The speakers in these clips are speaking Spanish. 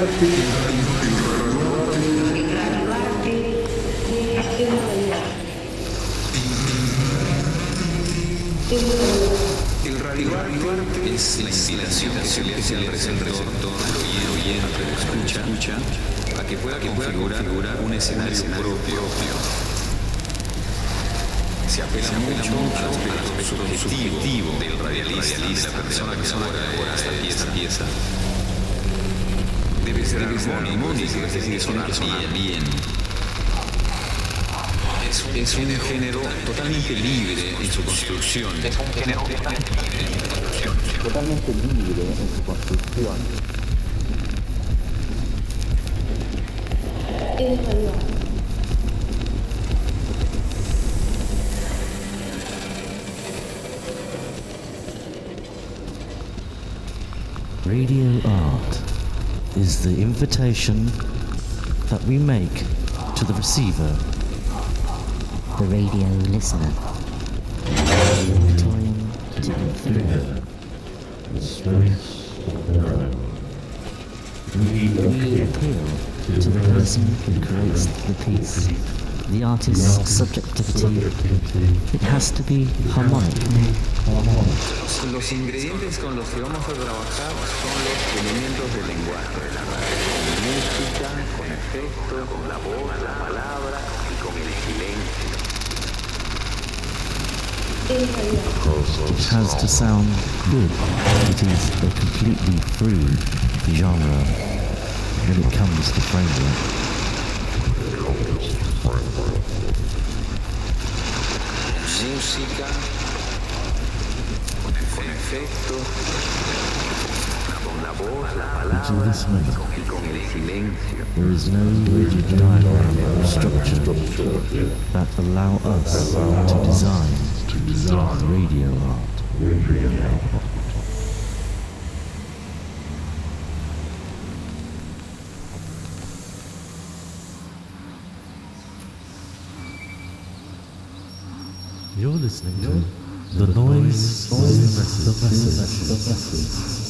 El decir, sonar bien. Es un género totalmente libre en su construcción. Es un género totalmente libre en su construcción. Totalmente libre en su construcción. Radio art is the invitation that we make to the receiver, the radio listener. Time to influence. We appeal to the person who creates the piece, the artist's subjectivity. It has to be harmonic. Los ingredientes con los que vamos a trabajar son los elementos del lenguaje de la música, con efectos, con la voz, la palabra y con el silencio. It has to sound good. It is a completely free genre when it comes to framework. Música, con la there is no rigid diagram or structure that allow us to design radio art. You're listening to the noise, the.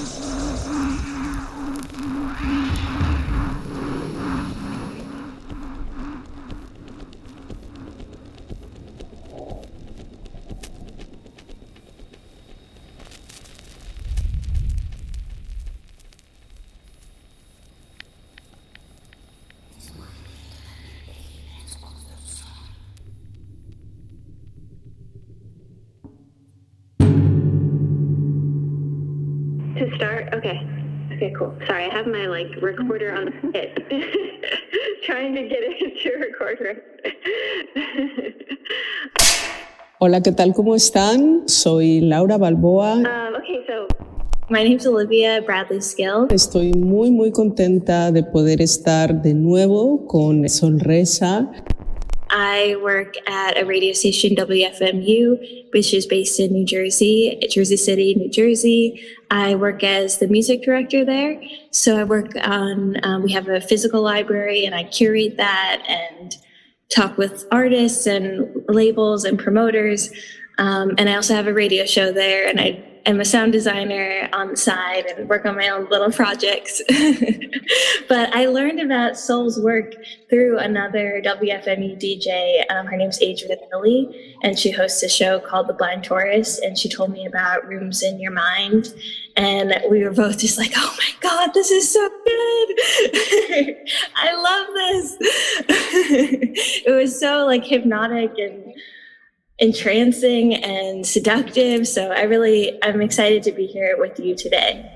Have my like recorder on it. Trying to get it to record right. Hola, ¿qué tal? ¿Cómo están? Soy Laura Balboa. um, okay, so my name's Olivia Bradley Skill. Estoy muy, muy contenta de poder estar de nuevo con Sonresa. I work at a radio station, WFMU, which is based in New Jersey, Jersey City, New Jersey. I work as the music director there. So I work on, um, we have a physical library and I curate that and talk with artists and labels and promoters. Um, and I also have a radio show there and I am a sound designer on the side and work on my own little projects. but I learned about Soul's work through another WFMU DJ. Um, her name's Adrienne Lilly, and she hosts a show called The Blind Tourist. And she told me about Rooms in Your Mind. And we were both just like, oh my God, this is so good. I love this. it was so like hypnotic and entrancing and seductive. So I really, I'm excited to be here with you today.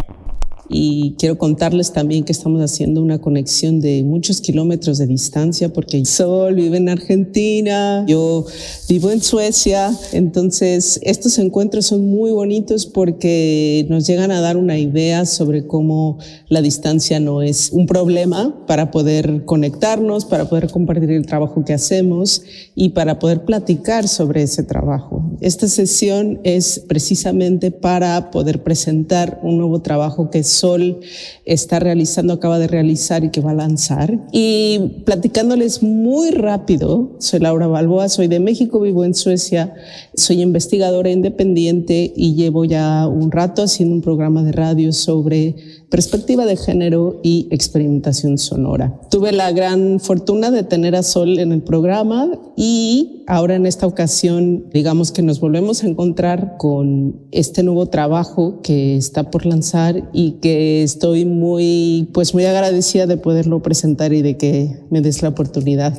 Y quiero contarles también que estamos haciendo una conexión de muchos kilómetros de distancia porque Sol vive en Argentina, yo vivo en Suecia, entonces estos encuentros son muy bonitos porque nos llegan a dar una idea sobre cómo la distancia no es un problema para poder conectarnos, para poder compartir el trabajo que hacemos y para poder platicar sobre ese trabajo. Esta sesión es precisamente para poder presentar un nuevo trabajo que Sol está realizando, acaba de realizar y que va a lanzar. Y platicándoles muy rápido, soy Laura Balboa, soy de México, vivo en Suecia, soy investigadora independiente y llevo ya un rato haciendo un programa de radio sobre perspectiva de género y experimentación sonora. Tuve la gran fortuna de tener a Sol en el programa y ahora en esta ocasión, digamos que nos volvemos a encontrar con este nuevo trabajo que está por lanzar y que estoy muy, pues muy agradecida de poderlo presentar y de que me des la oportunidad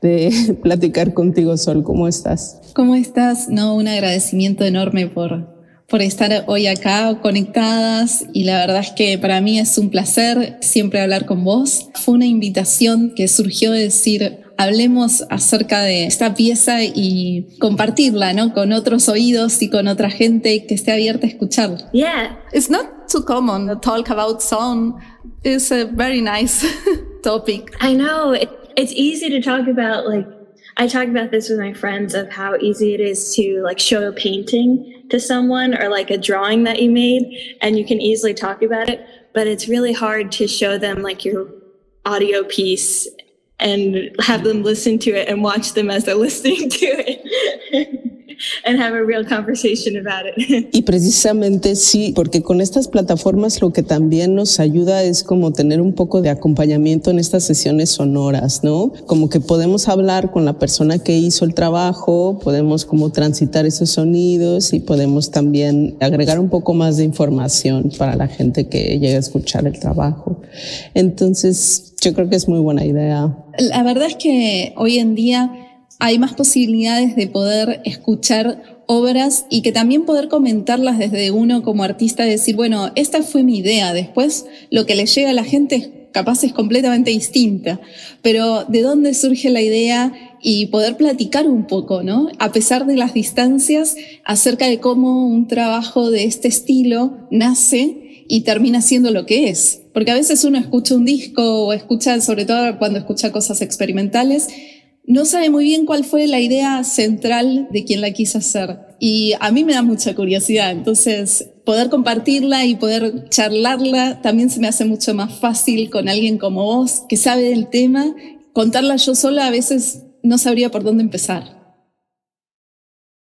de platicar contigo, Sol. ¿Cómo estás? ¿Cómo estás? No, un agradecimiento enorme por por estar hoy acá conectadas y la verdad es que para mí es un placer siempre hablar con vos. Fue una invitación que surgió de decir, hablemos acerca de esta pieza y compartirla, ¿no? Con otros oídos y con otra gente que esté abierta a escuchar. Yeah. It's not too common to talk about sound. It's a very nice topic. I know. It, it's easy to talk about like I talk about this with my friends of how easy it is to like show a painting to someone or like a drawing that you made and you can easily talk about it but it's really hard to show them like your audio piece and have them listen to it and watch them as they're listening to it and have a real conversation about it. Y precisamente sí, porque con estas plataformas lo que también nos ayuda es como tener un poco de acompañamiento en estas sesiones sonoras, ¿no? Como que podemos hablar con la persona que hizo el trabajo, podemos como transitar esos sonidos y podemos también agregar un poco más de información para la gente que llega a escuchar el trabajo. Entonces, yo creo que es muy buena idea. La verdad es que hoy en día hay más posibilidades de poder escuchar obras y que también poder comentarlas desde uno como artista, decir, bueno, esta fue mi idea, después lo que le llega a la gente capaz es completamente distinta, pero de dónde surge la idea y poder platicar un poco, ¿no? A pesar de las distancias, acerca de cómo un trabajo de este estilo nace y termina siendo lo que es. Porque a veces uno escucha un disco o escucha, sobre todo cuando escucha cosas experimentales, no sabe muy bien cuál fue la idea central de quien la quiso hacer. Y a mí me da mucha curiosidad, entonces poder compartirla y poder charlarla también se me hace mucho más fácil con alguien como vos que sabe del tema. Contarla yo sola a veces no sabría por dónde empezar.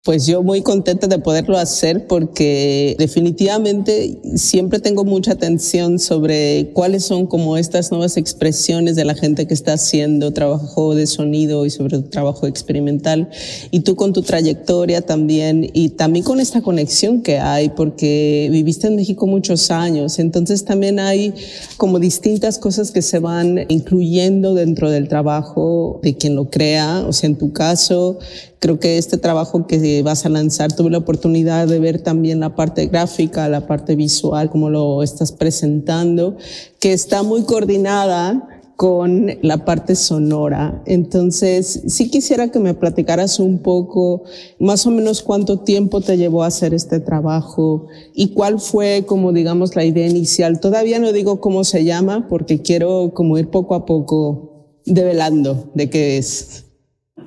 Pues yo muy contenta de poderlo hacer porque definitivamente siempre tengo mucha atención sobre cuáles son como estas nuevas expresiones de la gente que está haciendo trabajo de sonido y sobre trabajo experimental. Y tú con tu trayectoria también y también con esta conexión que hay porque viviste en México muchos años. Entonces también hay como distintas cosas que se van incluyendo dentro del trabajo de quien lo crea. O sea, en tu caso, Creo que este trabajo que vas a lanzar, tuve la oportunidad de ver también la parte gráfica, la parte visual, como lo estás presentando, que está muy coordinada con la parte sonora. Entonces, sí quisiera que me platicaras un poco, más o menos cuánto tiempo te llevó a hacer este trabajo y cuál fue, como digamos, la idea inicial. Todavía no digo cómo se llama porque quiero como ir poco a poco develando de qué es.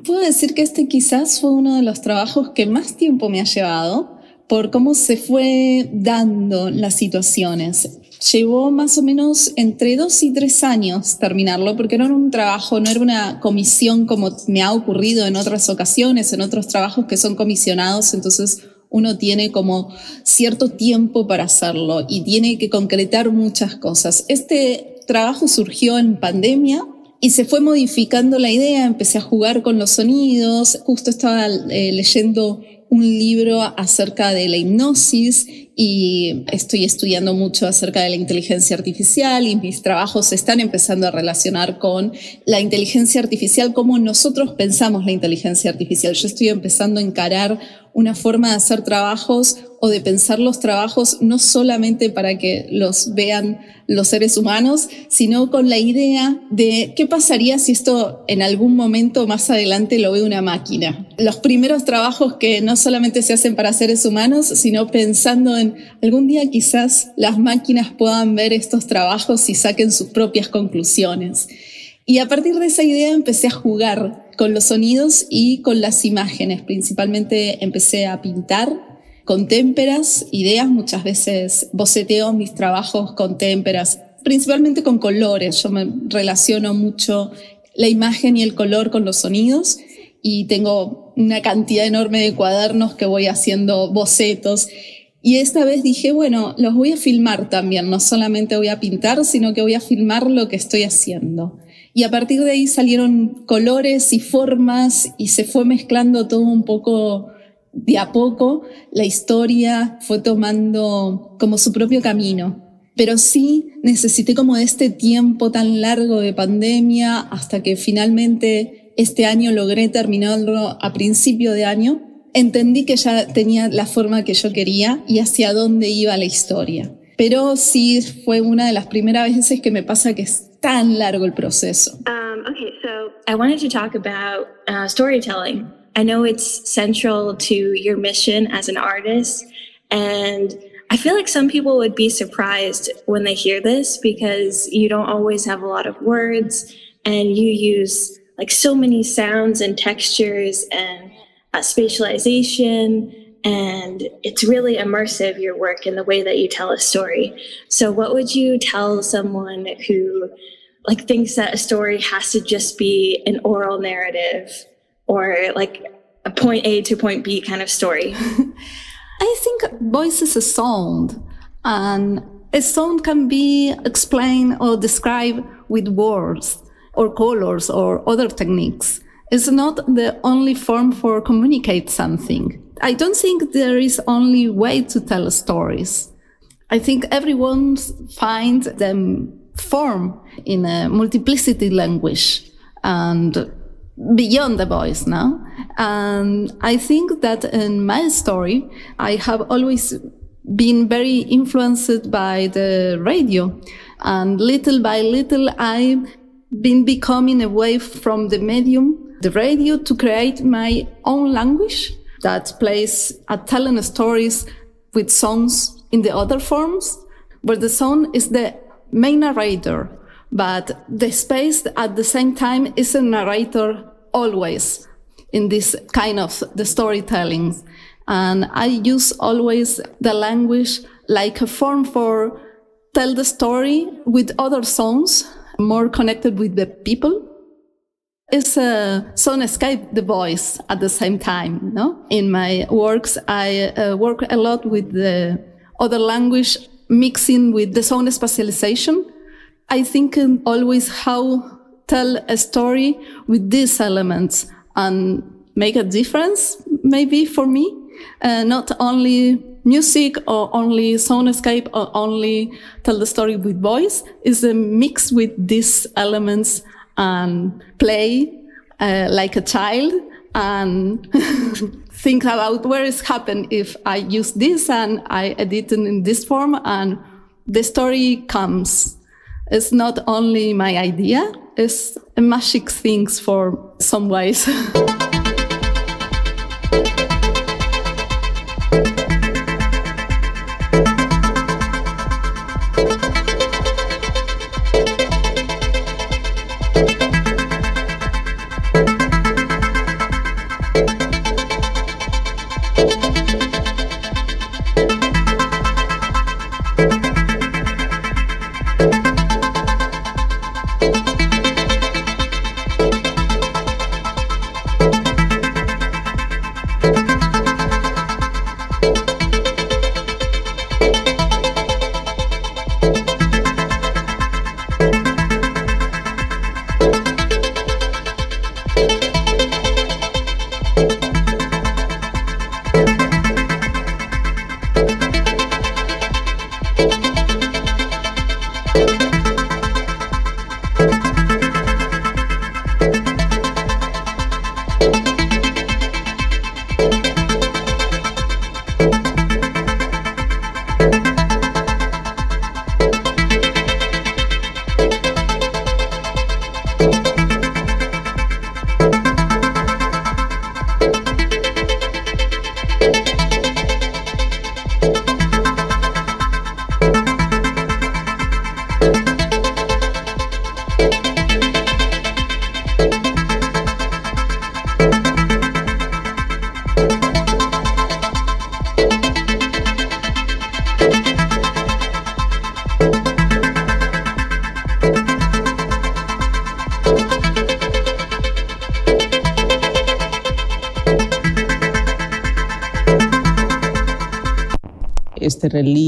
Puedo decir que este quizás fue uno de los trabajos que más tiempo me ha llevado por cómo se fue dando las situaciones. Llevó más o menos entre dos y tres años terminarlo, porque no era un trabajo, no era una comisión como me ha ocurrido en otras ocasiones, en otros trabajos que son comisionados, entonces uno tiene como cierto tiempo para hacerlo y tiene que concretar muchas cosas. Este trabajo surgió en pandemia, y se fue modificando la idea, empecé a jugar con los sonidos, justo estaba eh, leyendo un libro acerca de la hipnosis y estoy estudiando mucho acerca de la inteligencia artificial y mis trabajos se están empezando a relacionar con la inteligencia artificial, cómo nosotros pensamos la inteligencia artificial. Yo estoy empezando a encarar una forma de hacer trabajos o de pensar los trabajos no solamente para que los vean los seres humanos, sino con la idea de qué pasaría si esto en algún momento más adelante lo ve una máquina. Los primeros trabajos que no solamente se hacen para seres humanos, sino pensando en algún día quizás las máquinas puedan ver estos trabajos y saquen sus propias conclusiones. Y a partir de esa idea empecé a jugar con los sonidos y con las imágenes. Principalmente empecé a pintar con témperas, ideas, muchas veces boceteo mis trabajos con témperas, principalmente con colores. Yo me relaciono mucho la imagen y el color con los sonidos y tengo una cantidad enorme de cuadernos que voy haciendo bocetos. Y esta vez dije, bueno, los voy a filmar también, no solamente voy a pintar, sino que voy a filmar lo que estoy haciendo. Y a partir de ahí salieron colores y formas y se fue mezclando todo un poco de a poco. La historia fue tomando como su propio camino. Pero sí necesité como este tiempo tan largo de pandemia hasta que finalmente este año logré terminarlo a principio de año. Entendí que ya tenía la forma que yo quería y hacia dónde iba la historia. Pero sí fue una de las primeras veces que me pasa que es tan largo el proceso. Um, okay, so I wanted to talk about uh, storytelling. I know it's central to your mission as an artist, and I feel like some people would be surprised when they hear this because you don't always have a lot of words and you use like so many sounds and textures and uh, spatialization and it's really immersive your work and the way that you tell a story so what would you tell someone who like thinks that a story has to just be an oral narrative or like a point a to point b kind of story I think voice is a sound, and a sound can be explained or described with words or colors or other techniques. It's not the only form for communicate something. I don't think there is only way to tell stories. I think everyone finds them form in a multiplicity language and beyond the voice now. And I think that in my story, I have always been very influenced by the radio. And little by little, I've been becoming away from the medium, the radio, to create my own language that plays at telling stories with songs in the other forms, where the song is the main narrator, but the space at the same time is a narrator always in this kind of the storytelling. And I use always the language like a form for tell the story with other songs, more connected with the people. It's a sound escape the voice at the same time. No, in my works, I uh, work a lot with the other language mixing with the sound spatialization. I think always how tell a story with these elements and make a difference, maybe for me. Uh, not only music or only soundscape or only tell the story with voice is a mix with these elements and play uh, like a child and think about where is happened if I use this and I edit it in this form and the story comes. It's not only my idea, it's a magic things for some ways.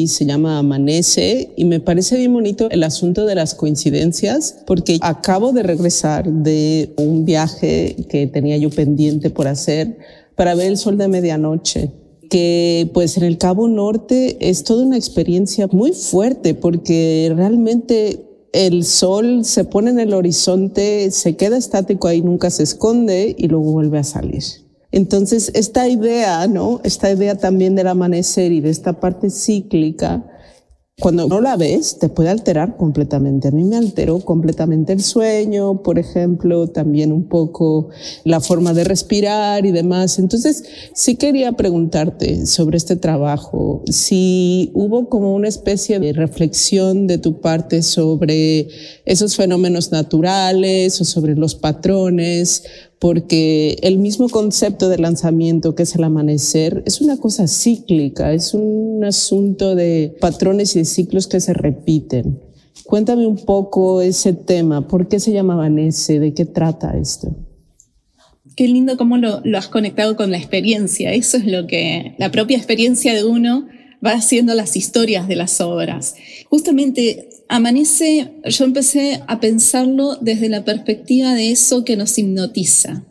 se llama Amanece y me parece bien bonito el asunto de las coincidencias porque acabo de regresar de un viaje que tenía yo pendiente por hacer para ver el sol de medianoche que pues en el Cabo Norte es toda una experiencia muy fuerte porque realmente el sol se pone en el horizonte, se queda estático ahí, nunca se esconde y luego vuelve a salir. Entonces, esta idea, ¿no? Esta idea también del amanecer y de esta parte cíclica, cuando no la ves, te puede alterar completamente. A mí me alteró completamente el sueño, por ejemplo, también un poco la forma de respirar y demás. Entonces, sí quería preguntarte sobre este trabajo, si hubo como una especie de reflexión de tu parte sobre esos fenómenos naturales o sobre los patrones porque el mismo concepto de lanzamiento que es el amanecer es una cosa cíclica, es un asunto de patrones y de ciclos que se repiten. Cuéntame un poco ese tema, ¿por qué se llama Amanece? ¿De qué trata esto? Qué lindo cómo lo, lo has conectado con la experiencia, eso es lo que la propia experiencia de uno va haciendo las historias de las obras. Justamente Amanece, yo empecé a pensarlo desde la perspectiva de eso que nos hipnotiza,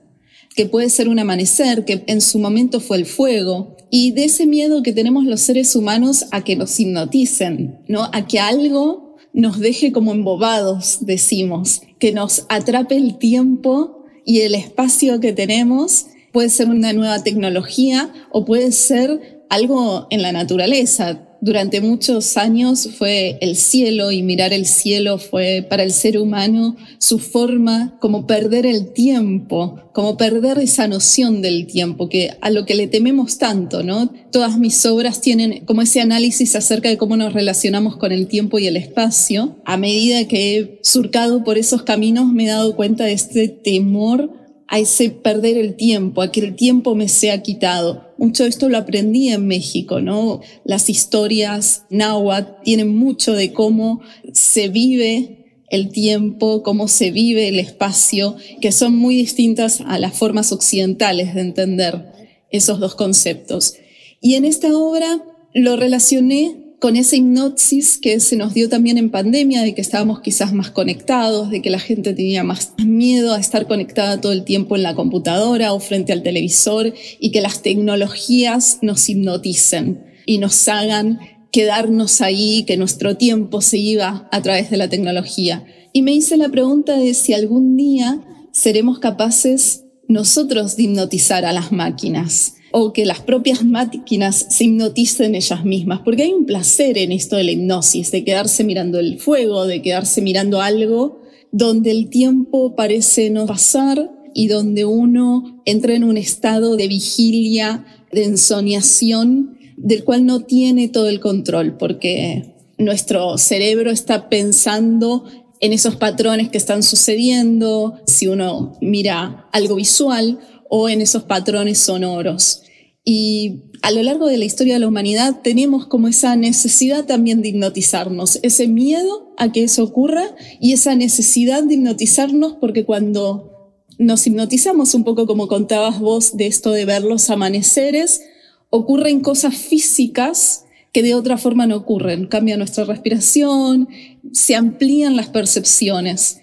que puede ser un amanecer, que en su momento fue el fuego, y de ese miedo que tenemos los seres humanos a que nos hipnoticen, ¿no? A que algo nos deje como embobados, decimos, que nos atrape el tiempo y el espacio que tenemos. Puede ser una nueva tecnología o puede ser algo en la naturaleza durante muchos años fue el cielo y mirar el cielo fue para el ser humano su forma como perder el tiempo, como perder esa noción del tiempo, que a lo que le tememos tanto, ¿no? Todas mis obras tienen como ese análisis acerca de cómo nos relacionamos con el tiempo y el espacio. A medida que he surcado por esos caminos me he dado cuenta de este temor a ese perder el tiempo, a que el tiempo me sea quitado. Mucho de esto lo aprendí en México, ¿no? Las historias náhuatl tienen mucho de cómo se vive el tiempo, cómo se vive el espacio, que son muy distintas a las formas occidentales de entender esos dos conceptos. Y en esta obra lo relacioné con esa hipnosis que se nos dio también en pandemia, de que estábamos quizás más conectados, de que la gente tenía más miedo a estar conectada todo el tiempo en la computadora o frente al televisor y que las tecnologías nos hipnoticen y nos hagan quedarnos ahí, que nuestro tiempo se iba a través de la tecnología. Y me hice la pregunta de si algún día seremos capaces nosotros de hipnotizar a las máquinas o que las propias máquinas se hipnoticen ellas mismas, porque hay un placer en esto de la hipnosis, de quedarse mirando el fuego, de quedarse mirando algo donde el tiempo parece no pasar y donde uno entra en un estado de vigilia, de ensoñación, del cual no tiene todo el control, porque nuestro cerebro está pensando en esos patrones que están sucediendo, si uno mira algo visual, o en esos patrones sonoros. Y a lo largo de la historia de la humanidad tenemos como esa necesidad también de hipnotizarnos, ese miedo a que eso ocurra y esa necesidad de hipnotizarnos porque cuando nos hipnotizamos un poco como contabas vos de esto de ver los amaneceres, ocurren cosas físicas que de otra forma no ocurren. Cambia nuestra respiración, se amplían las percepciones.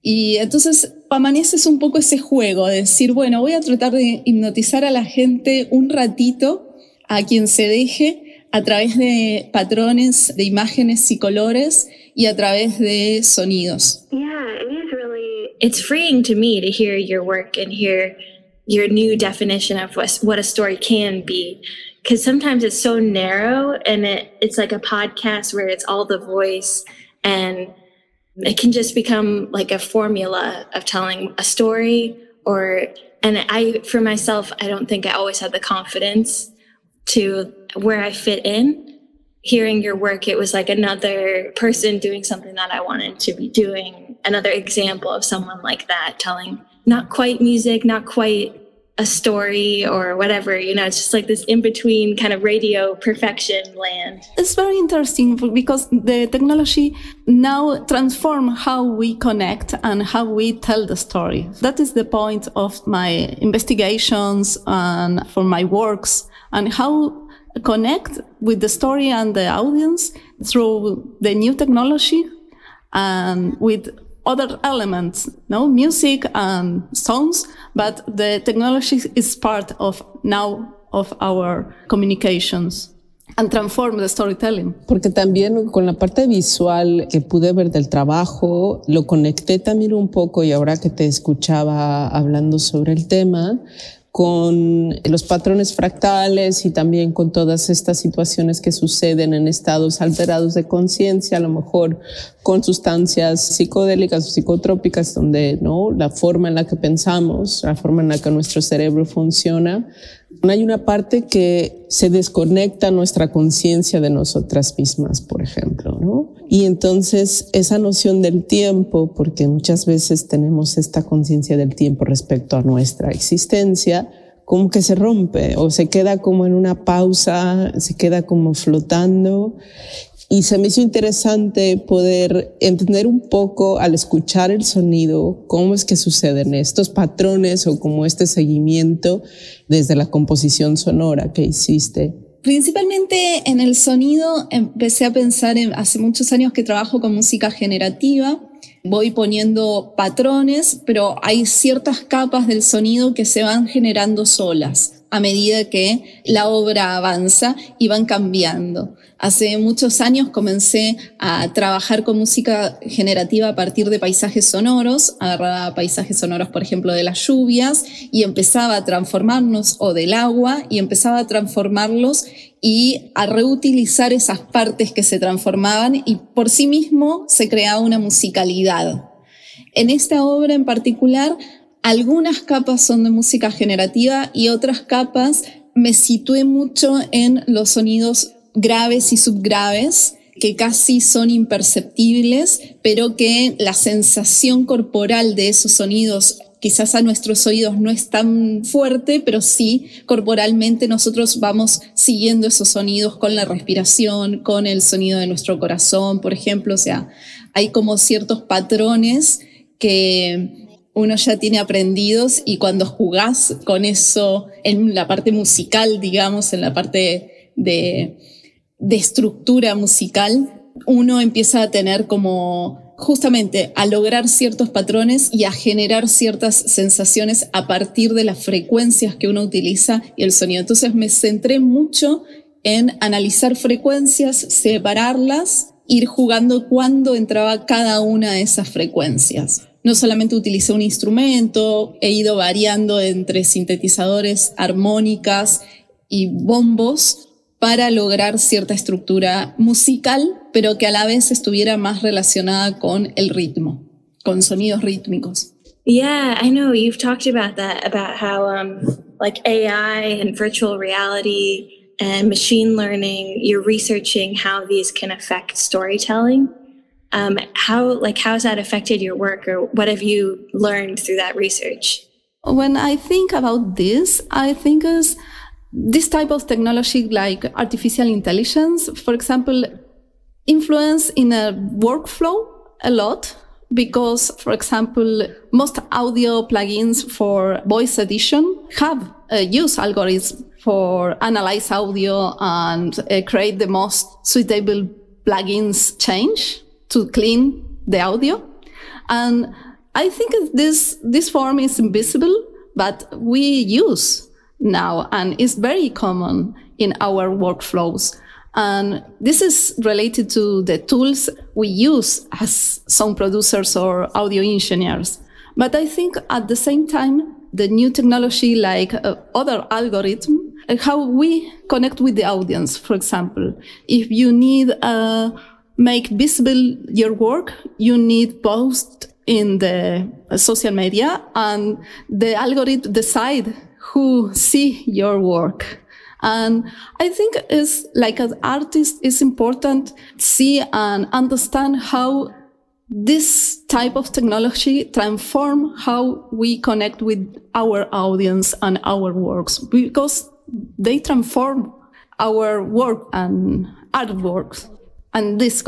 Y entonces Amanece es un poco ese juego de decir, bueno, voy a tratar de hipnotizar a la gente un ratito, a quien se deje, a través de patrones, de imágenes y colores y a través de sonidos. Yeah, it is really, it's freeing to me to hear your work and hear your new definition of what, what a story can be. Because sometimes it's so narrow and it, it's like a podcast where it's all the voice and it can just become like a formula of telling a story or and i for myself i don't think i always had the confidence to where i fit in. Hearing your work it was like another person doing something that i wanted to be doing another example of someone like that telling not quite music not quite a story or whatever you know it's just like this in between kind of radio perfection land. It's very interesting because the technology now transform how we connect and how we tell the story. That is the point of my investigations and for my works and how connect with the story and the audience through the new technology and with other elements, no music and songs, but the technology is part of now of our communications and transform the storytelling. Porque también con la parte visual que pude ver del trabajo, lo conecté también un poco y ahora que te escuchaba hablando sobre el tema, con los patrones fractales y también con todas estas situaciones que suceden en estados alterados de conciencia, a lo mejor con sustancias psicodélicas o psicotrópicas, donde ¿no? la forma en la que pensamos, la forma en la que nuestro cerebro funciona, hay una parte que se desconecta nuestra conciencia de nosotras mismas, por ejemplo, ¿no? Y entonces esa noción del tiempo, porque muchas veces tenemos esta conciencia del tiempo respecto a nuestra existencia, como que se rompe o se queda como en una pausa, se queda como flotando y se me hizo interesante poder entender un poco al escuchar el sonido cómo es que suceden estos patrones o como este seguimiento desde la composición sonora que hiciste. Principalmente en el sonido empecé a pensar en, hace muchos años que trabajo con música generativa. Voy poniendo patrones, pero hay ciertas capas del sonido que se van generando solas a medida que la obra avanza y van cambiando. Hace muchos años comencé a trabajar con música generativa a partir de paisajes sonoros, agarraba paisajes sonoros, por ejemplo, de las lluvias y empezaba a transformarnos, o del agua, y empezaba a transformarlos y a reutilizar esas partes que se transformaban y por sí mismo se creaba una musicalidad. En esta obra en particular algunas capas son de música generativa y otras capas me situé mucho en los sonidos graves y subgraves que casi son imperceptibles, pero que la sensación corporal de esos sonidos quizás a nuestros oídos no es tan fuerte, pero sí corporalmente nosotros vamos siguiendo esos sonidos con la respiración, con el sonido de nuestro corazón, por ejemplo. O sea, hay como ciertos patrones que uno ya tiene aprendidos y cuando jugás con eso en la parte musical, digamos, en la parte de, estructura musical, uno empieza a tener como justamente a lograr ciertos patrones y a generar ciertas sensaciones a partir de las frecuencias que uno utiliza y el sonido. Entonces me centré mucho en analizar frecuencias, separarlas, ir jugando cuándo entraba cada una de esas frecuencias no solamente utilicé un instrumento, he ido variando entre sintetizadores, armónicas y bombos para lograr cierta estructura musical, pero que a la vez estuviera más relacionada con el ritmo, con sonidos rítmicos. Yeah, I know you've talked about that, about how um, like AI and virtual reality and machine learning, you're researching how these can affect storytelling. Um, how like how has that affected your work, or what have you learned through that research? When I think about this, I think is this type of technology, like artificial intelligence, for example, influence in a workflow a lot because, for example, most audio plugins for voice edition have a use algorithm for analyze audio and uh, create the most suitable plugins change to clean the audio. And I think this, this form is invisible, but we use now and is very common in our workflows. And this is related to the tools we use as sound producers or audio engineers. But I think at the same time, the new technology like uh, other algorithm, uh, how we connect with the audience, for example, if you need a make visible your work, you need post in the social media and the algorithm decide who see your work. And I think it's like an artist, it's important see and understand how this type of technology transform how we connect with our audience and our works because they transform our work and artworks and this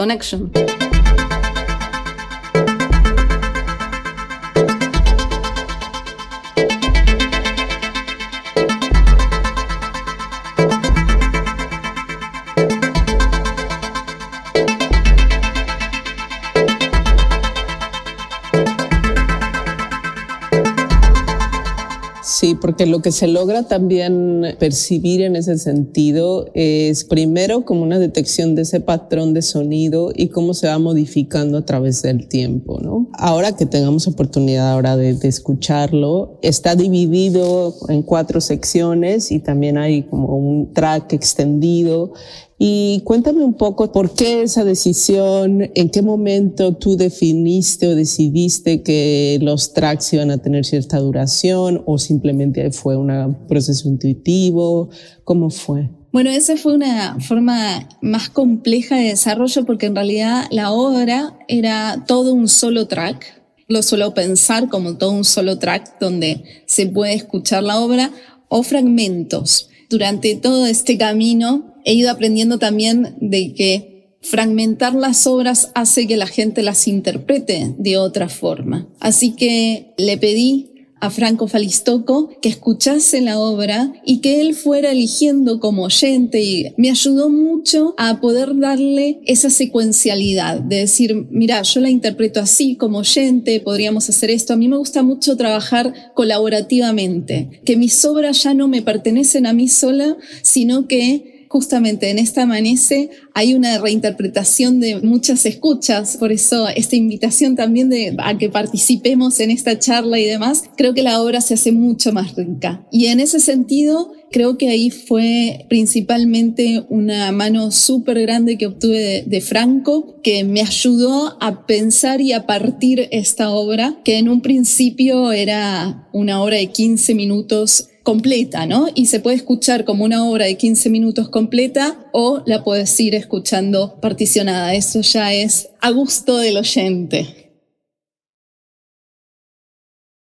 Sí, porque lo que se logra también percibir en ese sentido es primero como una detección de ese patrón de sonido y cómo se va modificando a través del tiempo, ¿no? Ahora que tengamos oportunidad ahora de, de escucharlo, está dividido en cuatro secciones y también hay como un track extendido y cuéntame un poco por qué esa decisión, en qué momento tú definiste o decidiste que los tracks iban a tener cierta duración o simplemente fue un proceso intuitivo, ¿cómo fue? Bueno, esa fue una forma más compleja de desarrollo porque en realidad la obra era todo un solo track. Lo suelo pensar como todo un solo track donde se puede escuchar la obra o fragmentos. Durante todo este camino he ido aprendiendo también de que fragmentar las obras hace que la gente las interprete de otra forma. Así que le pedí a Franco Falistoco que escuchase la obra y que él fuera eligiendo como oyente y me ayudó mucho a poder darle esa secuencialidad de decir, mira, yo la interpreto así como oyente, podríamos hacer esto. A mí me gusta mucho trabajar colaborativamente, que mis obras ya no me pertenecen a mí sola, sino que justamente en esta amanece hay una reinterpretación de muchas escuchas, por eso esta invitación también de, a que participemos en esta charla y demás, creo que la obra se hace mucho más rica. Y en ese sentido, creo que ahí fue principalmente una mano súper grande que obtuve de, Franco, que me ayudó a pensar y a partir esta obra, que en un principio era una hora de 15 minutos completa, ¿no? Y se puede escuchar como una obra de 15 minutos completa o la puedes ir escuchando particionada. Eso ya es a gusto del oyente.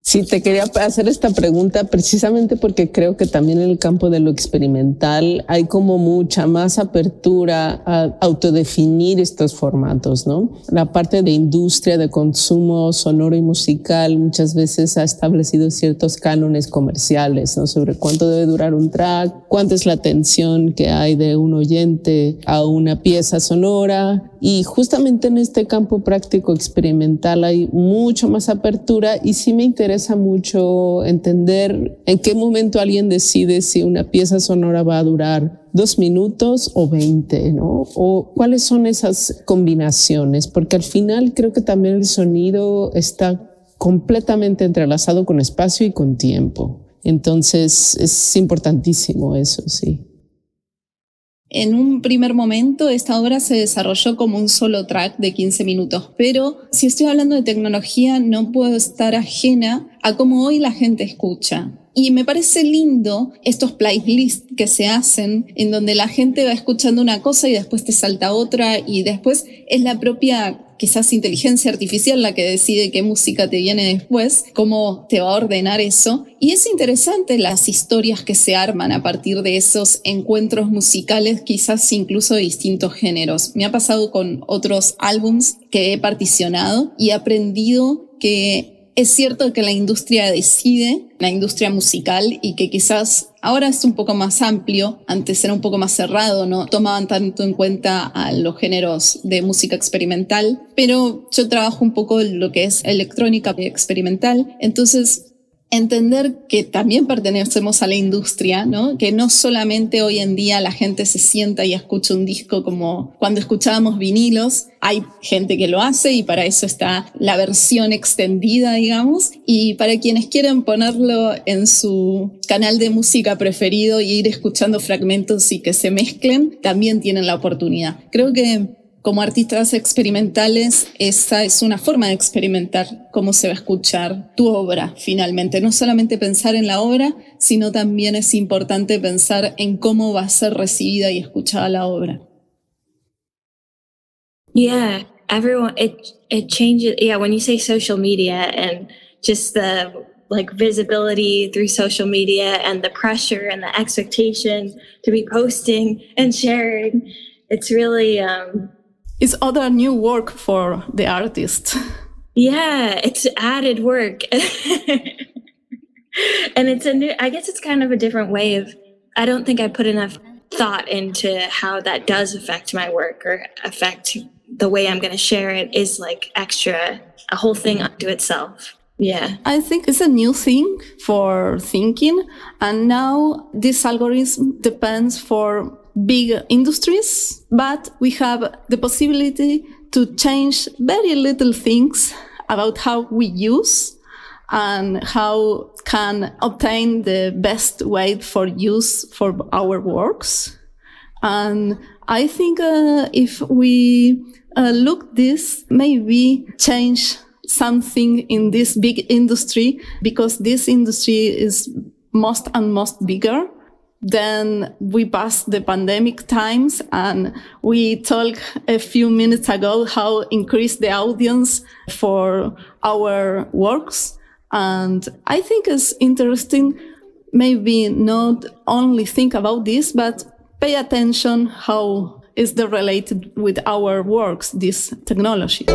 Sí, te quería hacer esta pregunta precisamente porque creo que también en el campo de lo experimental hay como mucha más apertura a autodefinir estos formatos, ¿no? La parte de industria de consumo sonoro y musical muchas veces ha establecido ciertos cánones comerciales, ¿no? Sobre cuánto debe durar un track, cuánta es la atención que hay de un oyente a una pieza sonora, y justamente en este campo práctico experimental hay mucho más apertura y sí me interesa mucho entender en qué momento alguien decide si una pieza sonora va a durar dos minutos o veinte, ¿no? O cuáles son esas combinaciones, porque al final creo que también el sonido está completamente entrelazado con espacio y con tiempo. Entonces es importantísimo eso, sí. En un primer momento esta obra se desarrolló como un solo track de 15 minutos, pero si estoy hablando de tecnología no puedo estar ajena a cómo hoy la gente escucha. Y me parece lindo estos playlists que se hacen en donde la gente va escuchando una cosa y después te salta otra y después es la propia quizás inteligencia artificial la que decide qué música te viene después, cómo te va a ordenar eso. Y es interesante las historias que se arman a partir de esos encuentros musicales, quizás incluso de distintos géneros. Me ha pasado con otros álbums que he particionado y he aprendido que es cierto que la industria decide, la industria musical, y que quizás ahora es un poco más amplio, antes era un poco más cerrado, no tomaban tanto en cuenta a los géneros de música experimental, pero yo trabajo un poco lo que es electrónica experimental, entonces entender que también pertenecemos a la industria, ¿no? Que no solamente hoy en día la gente se sienta y escucha un disco como cuando escuchábamos vinilos, hay gente que lo hace y para eso está la versión extendida, digamos, y para quienes quieren ponerlo en su canal de música preferido y ir escuchando fragmentos y que se mezclen, también tienen la oportunidad. Creo que como artistas experimentales, esa es una forma de experimentar cómo se va a escuchar tu obra finalmente. No solamente pensar en la obra, sino también es importante pensar en cómo va a ser recibida y escuchada la obra. Yeah, everyone, it, it changes. Yeah, when you say social media and just the like visibility through social media and the pressure and the expectation to be posting and sharing, it's really, um, it's other new work for the artist. Yeah, it's added work. and it's a new, I guess it's kind of a different way of, I don't think I put enough thought into how that does affect my work or affect the way I'm going to share it is like extra, a whole thing unto itself. Yeah. I think it's a new thing for thinking. And now this algorithm depends for big industries, but we have the possibility to change very little things about how we use and how can obtain the best way for use for our works. And I think uh, if we uh, look this, maybe change something in this big industry because this industry is most and most bigger then we passed the pandemic times and we talked a few minutes ago how increased the audience for our works. And I think it's interesting, maybe not only think about this, but pay attention how is the related with our works, this technology.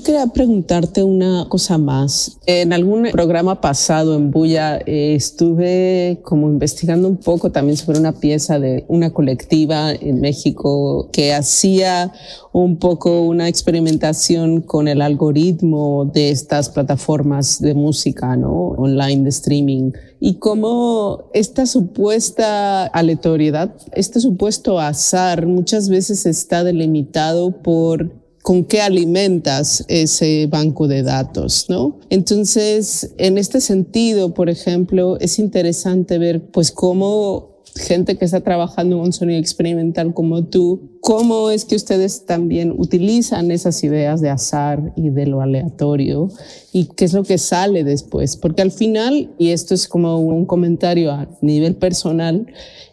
Quería preguntarte una cosa más. En algún programa pasado en Bulla eh, estuve como investigando un poco también sobre una pieza de una colectiva en México que hacía un poco una experimentación con el algoritmo de estas plataformas de música, ¿no? Online de streaming. Y cómo esta supuesta aleatoriedad, este supuesto azar muchas veces está delimitado por con qué alimentas ese banco de datos, ¿no? Entonces, en este sentido, por ejemplo, es interesante ver pues cómo gente que está trabajando un sonido experimental como tú, cómo es que ustedes también utilizan esas ideas de azar y de lo aleatorio y qué es lo que sale después. Porque al final, y esto es como un comentario a nivel personal,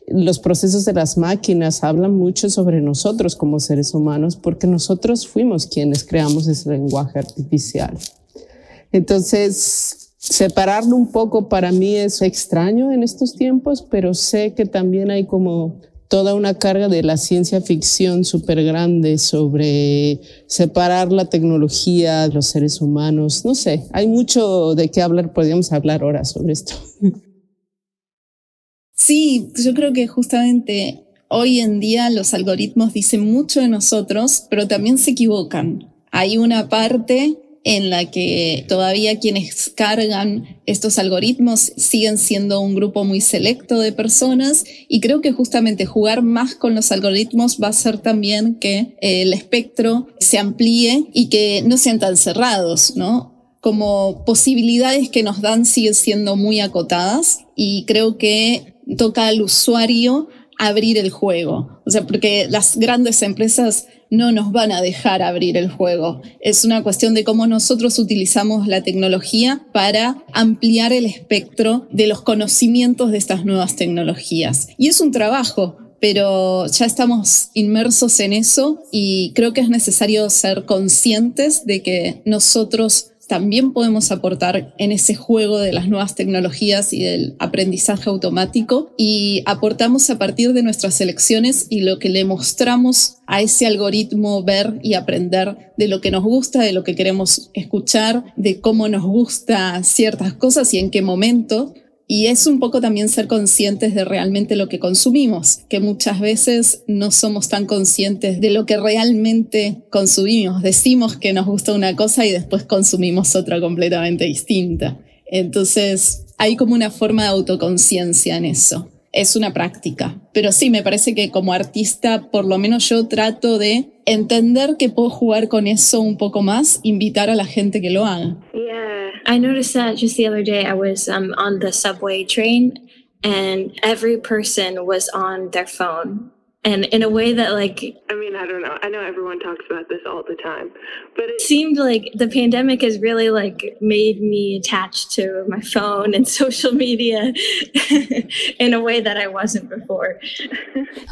los procesos de las máquinas hablan mucho sobre nosotros como seres humanos porque nosotros fuimos quienes creamos ese lenguaje artificial. Entonces, separarlo un poco para mí es extraño en estos tiempos, pero sé que también hay como toda una carga de la ciencia ficción súper grande sobre separar la tecnología de los seres humanos. No sé, hay mucho de qué hablar, podríamos hablar horas sobre esto. Sí, yo creo que justamente hoy en día los algoritmos dicen mucho de nosotros, pero también se equivocan. Hay una parte en la que todavía quienes cargan estos algoritmos siguen siendo un grupo muy selecto de personas y creo que justamente jugar más con los algoritmos va a hacer también que el espectro se amplíe y que no sean tan cerrados, ¿no? Como posibilidades que nos dan siguen siendo muy acotadas y creo que toca al usuario abrir el juego. O sea, porque las grandes empresas no nos van a dejar abrir el juego. Es una cuestión de cómo nosotros utilizamos la tecnología para ampliar el espectro de los conocimientos de estas nuevas tecnologías. Y es un trabajo, pero ya estamos inmersos en eso y creo que es necesario ser conscientes de que nosotros también podemos aportar en ese juego de las nuevas tecnologías y del aprendizaje automático y aportamos a partir de nuestras elecciones y lo que le mostramos a ese algoritmo ver y aprender de lo que nos gusta, de lo que queremos escuchar, de cómo nos gusta ciertas cosas y en qué momento. Y es un poco también ser conscientes de realmente lo que consumimos, que muchas veces no somos tan conscientes de lo que realmente consumimos. Decimos que nos gusta una cosa y después consumimos otra completamente distinta. Entonces hay como una forma de autoconciencia en eso. Es una práctica. Pero sí, me parece que como artista, por lo menos yo trato de entender que puedo jugar con eso un poco más, invitar a la gente que lo haga. I noticed that just the other day. I was um, on the subway train, and every person was on their phone, and in a way that, like, I mean, I don't know. I know everyone talks about this all the time, but it seemed like the pandemic has really like made me attached to my phone and social media in a way that I wasn't before.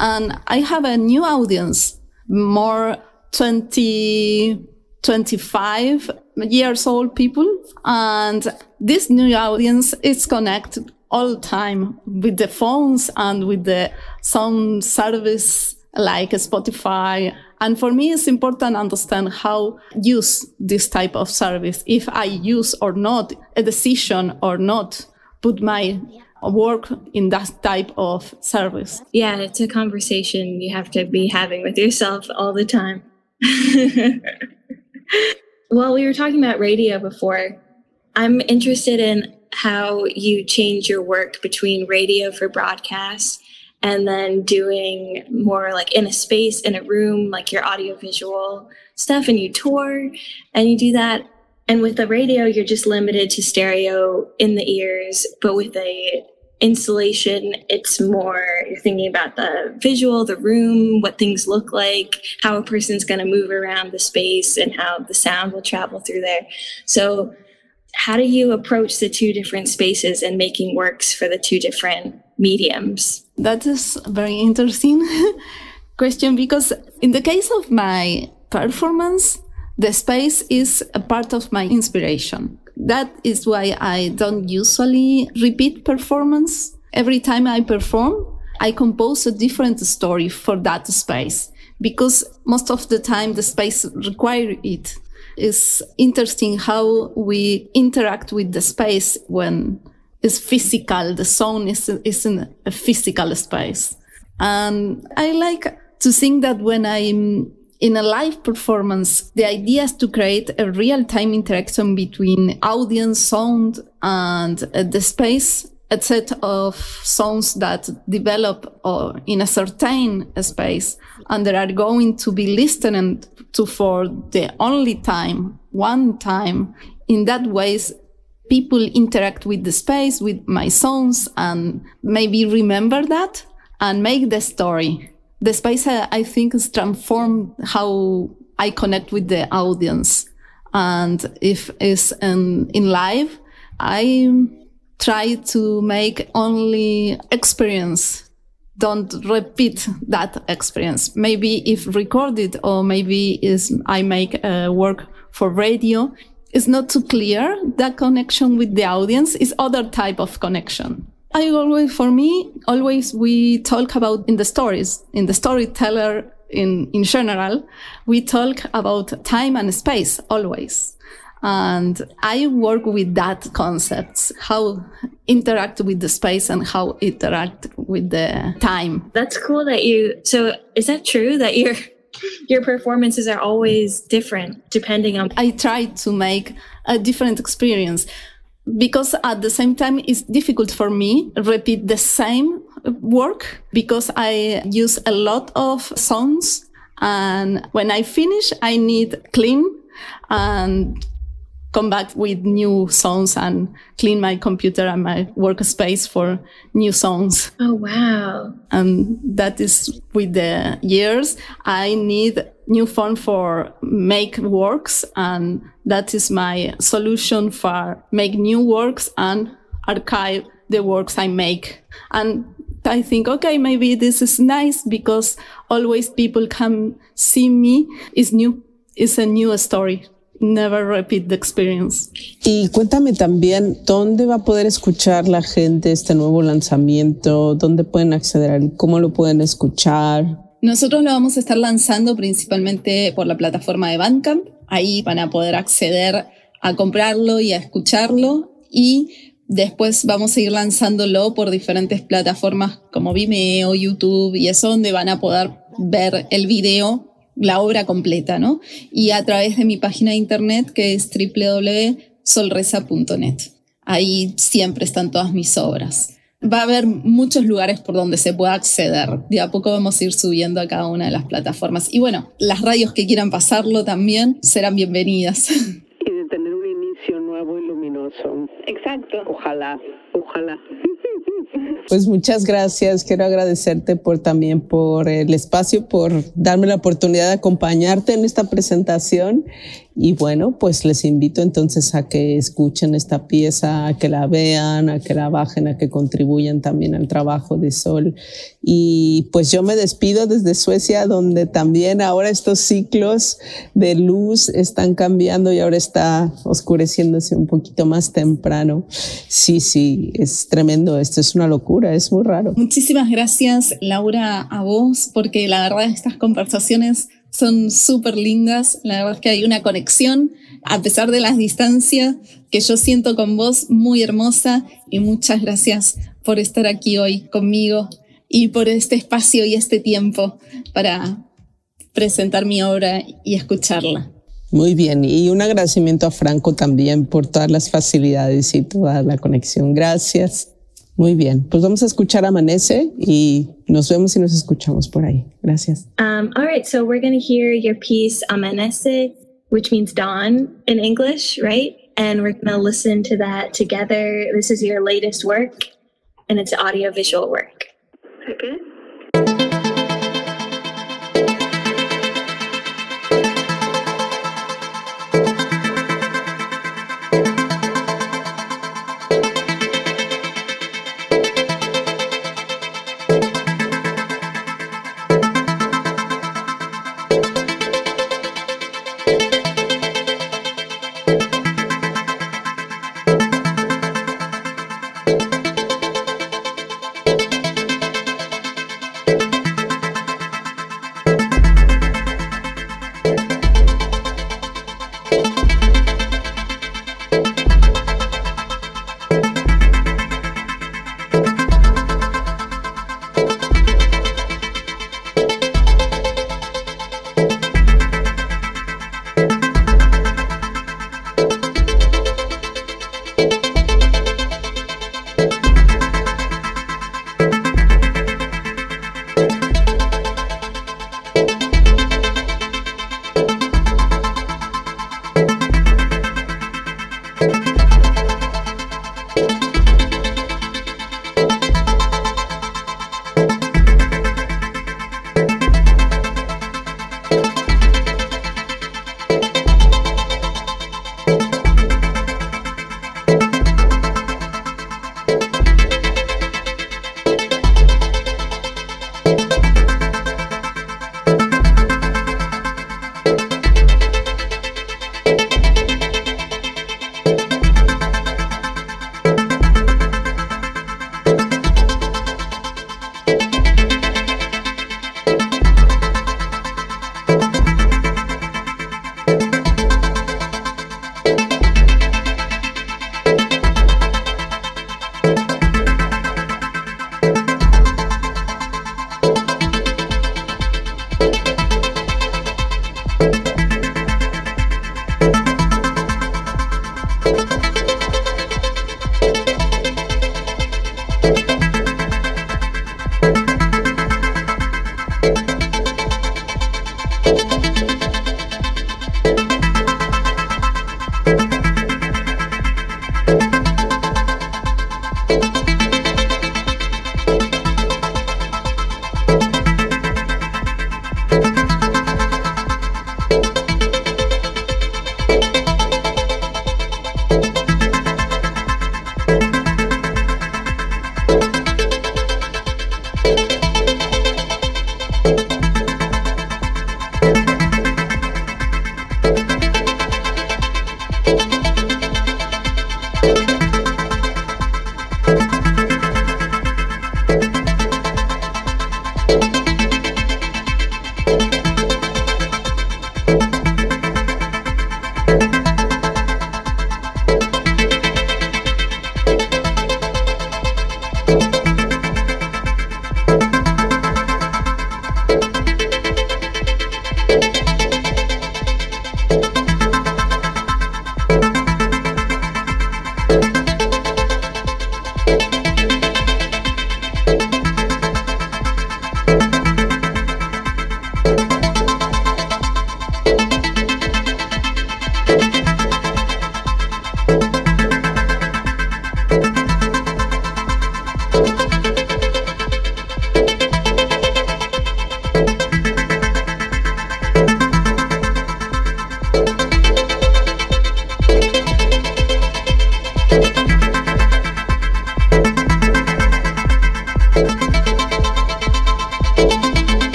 And I have a new audience, more 20, 25 years old people. And this new audience is connected all the time with the phones and with the some service like Spotify. And for me, it's important to understand how use this type of service. If I use or not a decision or not put my work in that type of service. Yeah, it's a conversation you have to be having with yourself all the time. well, we were talking about radio before. I'm interested in how you change your work between radio for broadcast and then doing more like in a space, in a room, like your audiovisual stuff, and you tour and you do that. And with the radio, you're just limited to stereo in the ears, but with a installation, it's more you're thinking about the visual, the room, what things look like, how a person's going to move around the space, and how the sound will travel through there. So, how do you approach the two different spaces and making works for the two different mediums? That is a very interesting question because in the case of my performance, the space is a part of my inspiration. That is why I don't usually repeat performance. Every time I perform, I compose a different story for that space because most of the time the space require it. It's interesting how we interact with the space when it's physical. The sound is, is in a physical space. And I like to think that when I'm in a live performance, the idea is to create a real time interaction between audience, sound, and uh, the space a set of songs that develop uh, in a certain space and they are going to be listened to for the only time, one time. In that ways, people interact with the space, with my songs, and maybe remember that and make the story. The space, uh, I think, has transformed how I connect with the audience. And if it's in, in live, I try to make only experience. Don't repeat that experience. Maybe if recorded or maybe is i make uh, work for radio it's not too clear that connection with the audience. Is other type of connection i always for me always we talk about in the stories in the storyteller in in general we talk about time and space always and I work with that concepts, how interact with the space and how interact with the time. That's cool that you, so is that true that your, your performances are always different depending on? I try to make a different experience because at the same time it's difficult for me repeat the same work because I use a lot of songs and when I finish I need clean and come back with new songs and clean my computer and my workspace for new songs. Oh, wow. And that is with the years, I need new phone for make works. And that is my solution for make new works and archive the works I make. And I think, okay, maybe this is nice because always people come see me. It's new. It's a new story never repeat the experience. Y cuéntame también, ¿dónde va a poder escuchar la gente este nuevo lanzamiento? ¿Dónde pueden acceder? ¿Cómo lo pueden escuchar? Nosotros lo vamos a estar lanzando principalmente por la plataforma de Bandcamp. Ahí van a poder acceder a comprarlo y a escucharlo. Y después vamos a ir lanzándolo por diferentes plataformas como Vimeo, YouTube y eso donde van a poder ver el video la obra completa, ¿no? Y a través de mi página de internet que es www.solreza.net. Ahí siempre están todas mis obras. Va a haber muchos lugares por donde se pueda acceder. De a poco vamos a ir subiendo a cada una de las plataformas. Y bueno, las radios que quieran pasarlo también serán bienvenidas. Y de tener un inicio nuevo y luminoso. Exacto. Ojalá, ojalá. Pues muchas gracias. Quiero agradecerte por también por el espacio, por darme la oportunidad de acompañarte en esta presentación y bueno, pues les invito entonces a que escuchen esta pieza, a que la vean, a que la bajen, a que contribuyan también al trabajo de Sol. Y pues yo me despido desde Suecia, donde también ahora estos ciclos de luz están cambiando y ahora está oscureciéndose un poquito más temprano. Sí, sí, es tremendo. Esto es una locura, es muy raro. Muchísimas gracias, Laura, a vos, porque la verdad estas conversaciones son súper lindas. La verdad es que hay una conexión, a pesar de las distancias, que yo siento con vos muy hermosa. Y muchas gracias por estar aquí hoy conmigo y por este espacio y este tiempo para presentar mi obra y escucharla. Muy bien, y un agradecimiento a Franco también por todas las facilidades y toda la conexión. Gracias. Muy bien, pues vamos a escuchar Amanece y nos vemos y nos escuchamos por ahí. Gracias. Um, all right, so we're going to hear your piece Amanece, which means dawn in English, right? And we're going to listen to that together. This is your latest work, and it's audio-visual work. Okay.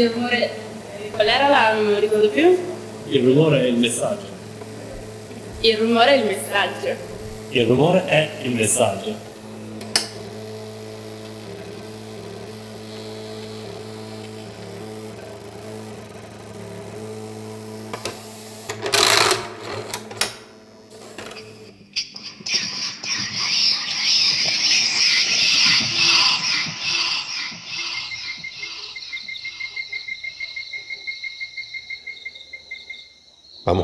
Il rumore. Qual era la. non lo ricordo più? Il rumore è il messaggio. Il rumore è il messaggio. Il rumore è il messaggio.